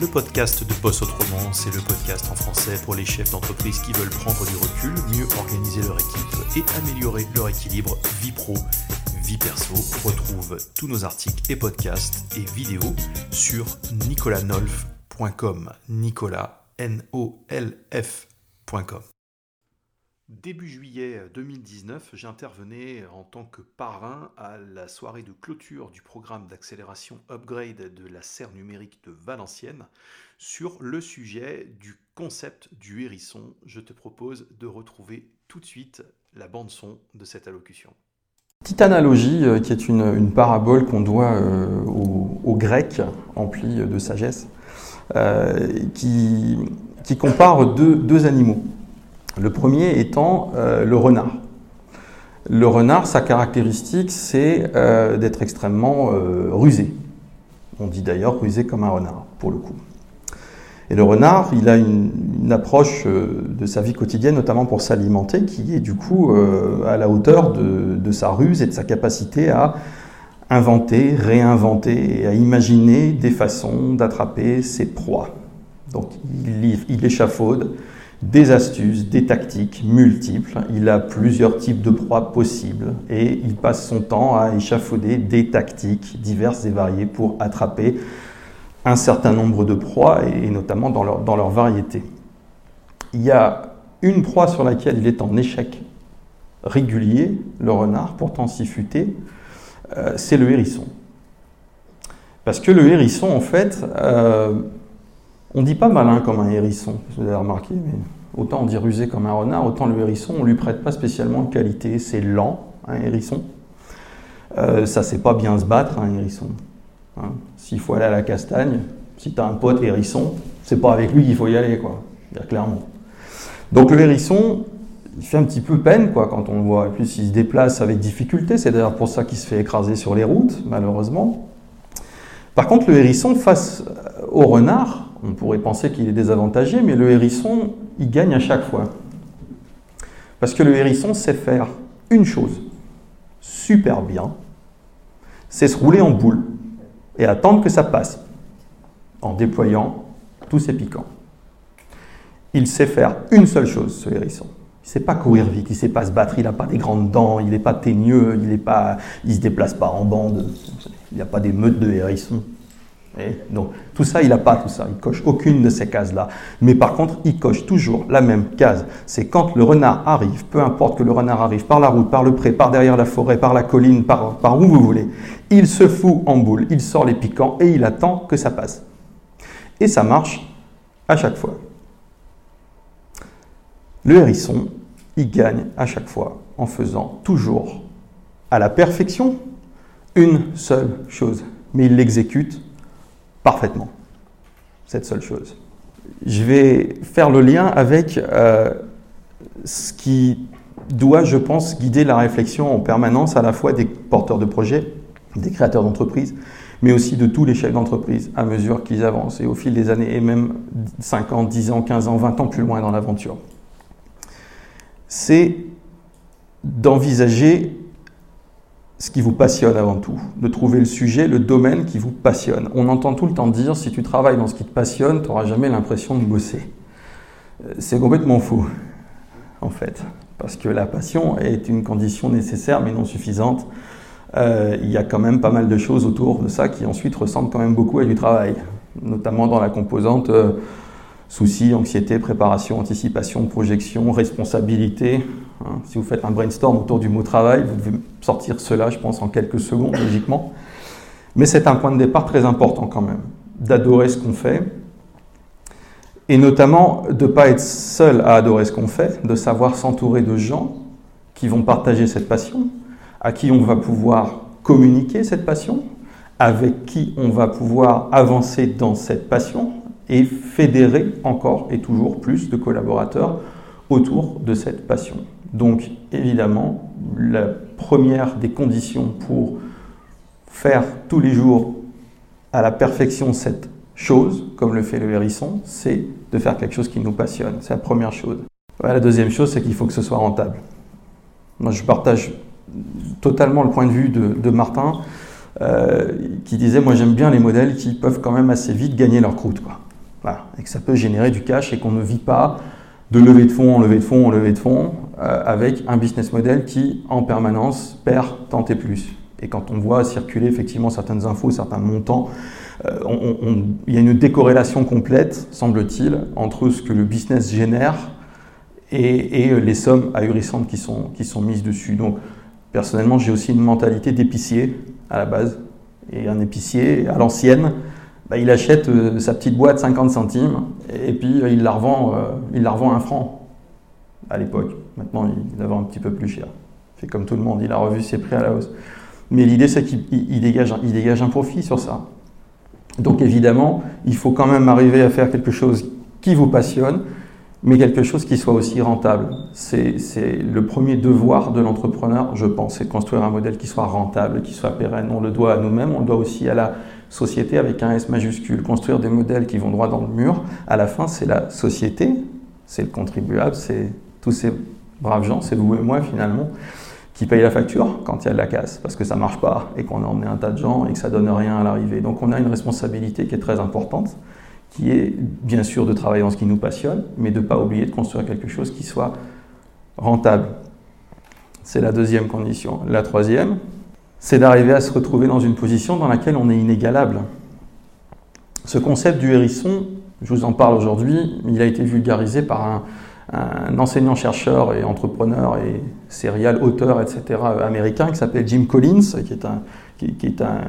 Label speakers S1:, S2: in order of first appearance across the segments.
S1: le podcast de Boss Autrement. C'est le podcast en français pour les chefs d'entreprise qui veulent prendre du recul, mieux organiser leur équipe et améliorer leur équilibre vie pro, vie perso. Retrouve tous nos articles et podcasts et vidéos sur nicolanolf.com. Nicolas, N-O-L-F.com. Début juillet 2019, j'intervenais en tant que parrain à la soirée de clôture du programme d'accélération Upgrade de la serre numérique de Valenciennes sur le sujet du concept du hérisson. Je te propose de retrouver tout de suite la bande son de cette allocution.
S2: Petite analogie euh, qui est une, parabole qu'on doit euh, aux, Grecs emplis de sagesse, euh, qui, compare deux animaux. Le premier étant euh, le renard. Le renard, sa caractéristique, c'est euh, d'être extrêmement euh, rusé. On dit d'ailleurs rusé comme un renard, pour le coup. Et le renard, il a une, approche de sa vie quotidienne, notamment pour s'alimenter, qui est du coup à la hauteur de, sa ruse et de sa capacité à inventer, réinventer et à imaginer des façons d'attraper ses proies. Donc il, il échafaude, des astuces, des tactiques multiples. Il a plusieurs types de proies possibles et il passe son temps à échafauder des tactiques diverses et variées pour attraper un certain nombre de proies et notamment dans leur, dans variété. Il y a une proie sur laquelle il est en échec régulier, le renard, pourtant si futé, euh, c'est le hérisson. Parce que le hérisson, en fait, euh, on dit pas malin comme un hérisson, vous avez remarqué, mais autant on dit rusé comme un renard, autant le hérisson, on lui prête pas spécialement de qualité. C'est lent, un hérisson. Euh, ça sait pas bien se battre, un hérisson. Hein. S'il faut aller à la castagne, si tu as un pote hérisson, c'est pas avec lui qu'il faut y aller, quoi. clairement. Donc le hérisson, il fait un petit peu peine, quoi, quand on le voit. Et puis il se déplace avec difficulté. C'est d'ailleurs pour ça qu'il se fait écraser sur les routes, malheureusement. Par contre, le hérisson, face au renard, on pourrait penser qu'il est désavantagé, mais le hérisson, il gagne à chaque fois. Parce que le hérisson sait faire une chose super bien, c'est se rouler en boule et attendre que ça passe en déployant tous ses piquants. Il sait faire une seule chose, ce hérisson. Il ne sait pas courir vite, il ne sait pas se battre, il n'a pas des grandes dents, il n'est pas teigneux, il ne se déplace pas en bande, il n'y a pas des meutes de hérissons. Donc tout ça, il n'a pas tout ça. Il coche aucune de ces cases-là. Mais par contre, il coche toujours la même case. C'est quand le renard arrive, peu importe que le renard arrive par la route, par le pré, par derrière la forêt, par la colline, par où vous voulez, il se fout en boule, il sort les piquants et il attend que ça passe. Et ça marche à chaque fois. Le hérisson, il gagne à chaque fois en faisant toujours à la perfection une seule chose. Mais il l'exécute parfaitement. Cette seule chose. Je vais faire le lien avec euh, ce qui doit, je pense, guider la réflexion en permanence à la fois des porteurs de projets, des créateurs d'entreprises, mais aussi de tous les chefs d'entreprise à mesure qu'ils avancent et au fil des années, et même 5 ans, 10 ans, 15 ans, 20 ans plus loin dans l'aventure. C'est d'envisager ce qui vous passionne avant tout, de trouver le sujet, le domaine qui vous passionne. On entend tout le temps dire, si tu travailles dans ce qui te passionne, tu n'auras jamais l'impression de bosser. Euh, c'est complètement faux, en fait, parce que la passion est une condition nécessaire mais non suffisante. Euh, il y a quand même pas mal de choses autour de ça qui ensuite ressemblent quand même beaucoup à du travail, notamment dans la composante euh, soucis, anxiété, préparation, anticipation, projection, responsabilité. Hein. Si vous faites un brainstorm autour du mot travail, vous devez sortir cela, je pense, en quelques secondes, logiquement. Mais c'est un point de départ très important quand même, d'adorer ce qu'on fait, et notamment de ne pas être seul à adorer ce qu'on fait, de savoir s'entourer de gens qui vont partager cette passion, à qui on va pouvoir communiquer cette passion, avec qui on va pouvoir avancer dans cette passion, et fédérer encore et toujours plus de collaborateurs autour de cette passion. Donc évidemment, la première des conditions pour faire tous les jours à la perfection cette chose, comme le fait le hérisson, c'est de faire quelque chose qui nous passionne. C'est la première chose. la deuxième chose, c'est qu'il faut que ce soit rentable. Moi, je partage totalement le point de vue de, Martin, euh, qui disait, moi j'aime bien les modèles qui peuvent quand même assez vite gagner leur croûte. Quoi. et que ça peut générer du cash et qu'on ne vit pas de levée de fonds en levée de fonds en levée de fonds avec un business model qui en permanence perd tant et plus. Et quand on voit circuler effectivement certaines infos, certains montants, euh, il y a une décorrélation complète, semble-t-il, entre ce que le business génère et, et, les sommes ahurissantes qui sont, mises dessus. Donc, personnellement, j'ai aussi une mentalité d'épicier à la base. Et un épicier, à l'ancienne, bah, il achète euh, sa petite boîte 50 centimes et puis euh, il, la revend, euh, il la revend un franc à l'époque. Maintenant, il la vend un petit peu plus cher. Fait comme tout le monde, il a revu ses prix à la hausse. Mais l'idée, c'est qu'il dégage, il dégage un profit sur ça. Donc évidemment, il faut quand même arriver à faire quelque chose qui vous passionne, mais quelque chose qui soit aussi rentable. C'est le premier devoir de l'entrepreneur, je pense, c'est de construire un modèle qui soit rentable, qui soit pérenne. On le doit à nous-mêmes, on le doit aussi à la société avec un S majuscule, construire des modèles qui vont droit dans le mur, à la fin, c'est la société, c'est le contribuable, c'est tous ces braves gens, c'est vous et moi finalement, qui payent la facture quand il y a de la casse, parce que ça marche pas et qu'on a emmené un tas de gens et que ça donne rien à l'arrivée. Donc on a une responsabilité qui est très importante, qui est bien sûr de travailler dans ce qui nous passionne, mais de ne pas oublier de construire quelque chose qui soit rentable. C'est la deuxième condition. La troisième, c'est d'arriver à se retrouver dans une position dans laquelle on est inégalable. Ce concept du hérisson, je vous en parle aujourd'hui, il a été vulgarisé par un, enseignant-chercheur et entrepreneur et serial auteur, etc., américain qui s'appelle Jim Collins, qui est un, qui est un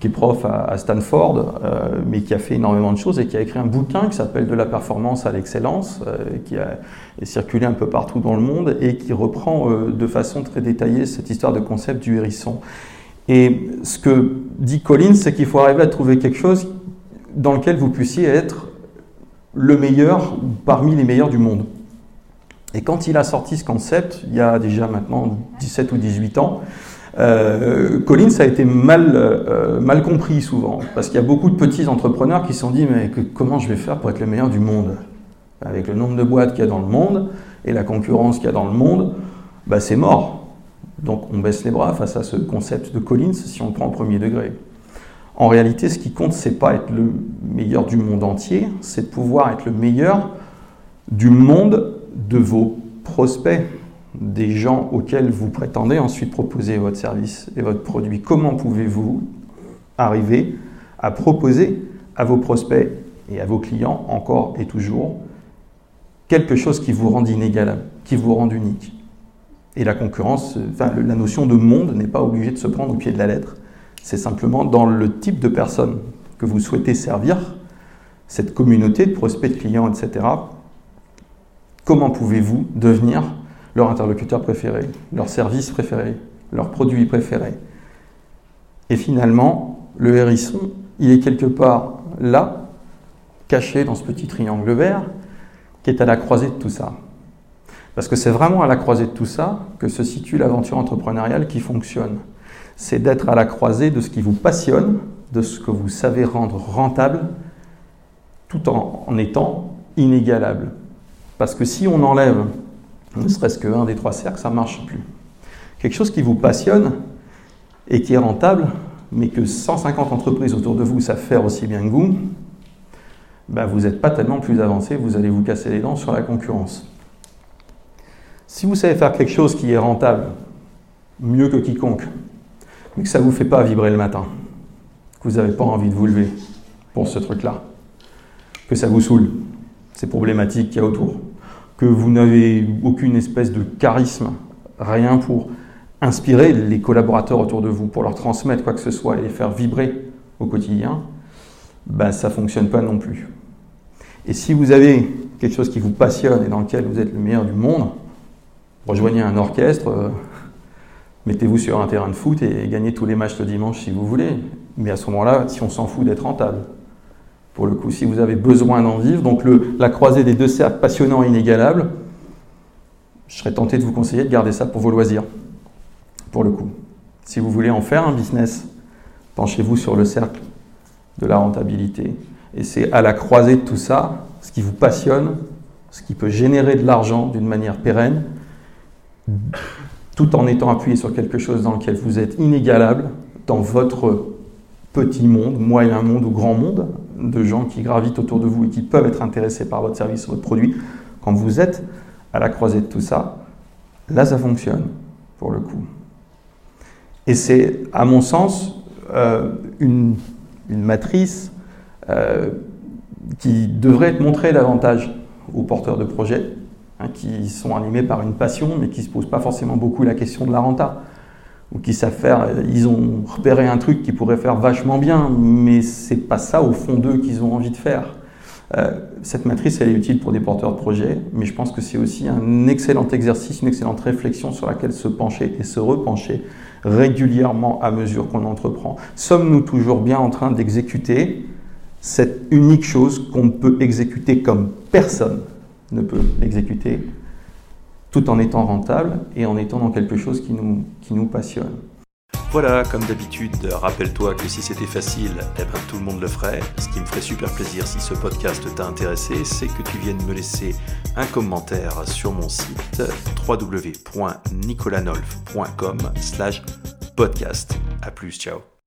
S2: qui est prof à, Stanford, euh, mais qui a fait énormément de choses et qui a écrit un bouquin qui s'appelle De la performance à l'excellence, euh, qui a circulé un peu partout dans le monde et qui reprend euh, de façon très détaillée cette histoire de concept du hérisson. Et ce que dit Collins, c'est qu'il faut arriver à trouver quelque chose dans lequel vous puissiez être le meilleur parmi les meilleurs du monde. Et quand il a sorti ce concept, il y a déjà maintenant 17 ou 18 ans, euh, Collins a été mal, euh, mal compris souvent, parce qu'il y a beaucoup de petits entrepreneurs qui se sont dit mais comment je vais faire pour être le meilleur du monde? Avec le nombre de boîtes qu'il y a dans le monde et la concurrence qu'il y a dans le monde, bah, c'est mort. Donc on baisse les bras face à ce concept de Collins si on le prend au premier degré. En réalité, ce qui compte, c'est pas être le meilleur du monde entier, c'est de pouvoir être le meilleur du monde de vos prospects des gens auxquels vous prétendez ensuite proposer votre service et votre produit. Comment pouvez-vous arriver à proposer à vos prospects et à vos clients encore et toujours quelque chose qui vous rend inégalable, qui vous rend unique? Et la concurrence, enfin, la notion de monde n'est pas obligée de se prendre au pied de la lettre. C'est simplement dans le type de personne que vous souhaitez servir, cette communauté de prospects, de clients, etc. Comment pouvez-vous devenir leur interlocuteur préféré, leur service préféré, leur produit préféré? Et finalement, le hérisson, il est quelque part là, caché dans ce petit triangle vert, qui est à la croisée de tout ça. Parce que c'est vraiment à la croisée de tout ça que se situe l'aventure entrepreneuriale qui fonctionne. C'est d'être à la croisée de ce qui vous passionne, de ce que vous savez rendre rentable, tout en, étant inégalable. Parce que si on enlève ne serait-ce qu'un des trois cercles, ça ne marche plus. Quelque chose qui vous passionne et qui est rentable, mais que 150 entreprises autour de vous savent faire aussi bien que vous, ben vous n'êtes pas tellement plus avancé, vous allez vous casser les dents sur la concurrence. Si vous savez faire quelque chose qui est rentable, mieux que quiconque, mais que ça ne vous fait pas vibrer le matin, que vous n'avez pas envie de vous lever pour ce truc-là, que ça vous saoule, ces problématiques qu'il y a autour, que vous n'avez aucune espèce de charisme, rien pour inspirer les collaborateurs autour de vous, pour leur transmettre quoi que ce soit et les faire vibrer au quotidien, ben, ça ne fonctionne pas non plus. Et si vous avez quelque chose qui vous passionne et dans lequel vous êtes le meilleur du monde, rejoignez un orchestre, euh, mettez-vous sur un terrain de foot et gagnez tous les matchs le dimanche si vous voulez. Mais à ce moment-là, si on s'en fout d'être rentable, pour le coup, si vous avez besoin d'en vivre. Donc la croisée des deux cercles passionnants et inégalables, je serais tenté de vous conseiller de garder ça pour vos loisirs, pour le coup. Si vous voulez en faire un business, penchez-vous sur le cercle de la rentabilité. Et c'est à la croisée de tout ça, ce qui vous passionne, ce qui peut générer de l'argent d'une manière pérenne, tout en étant appuyé sur quelque chose dans lequel vous êtes inégalable dans votre petit monde, moyen monde ou grand monde, de gens qui gravitent autour de vous et qui peuvent être intéressés par votre service ou votre produit, quand vous êtes à la croisée de tout ça, là ça fonctionne pour le coup. Et c'est, à mon sens, euh, une, matrice euh, qui devrait être montrée davantage aux porteurs de projets, hein, qui sont animés par une passion, mais qui ne se posent pas forcément beaucoup la question de la renta ou qui savent faire, ils ont repéré un truc qui pourrait faire vachement bien, mais c'est pas ça au fond d'eux qu'ils ont envie de faire. Euh, cette matrice, elle est utile pour des porteurs de projets, mais je pense que c'est aussi un excellent exercice, une excellente réflexion sur laquelle se pencher et se repencher régulièrement à mesure qu'on entreprend. Sommes-nous toujours bien en train d'exécuter cette unique chose qu'on peut exécuter comme personne? Ne peut l'exécuter, tout en étant rentable et en étant dans quelque chose qui nous, qui nous passionne.
S1: Voilà, comme d'habitude, rappelle-toi que si c'était facile, eh ben, tout le monde le ferait. Ce qui me ferait super plaisir si ce podcast t'a intéressé, c'est que tu viennes me laisser un commentaire sur mon site www.nicolanolf.com slash podcast. A plus, ciao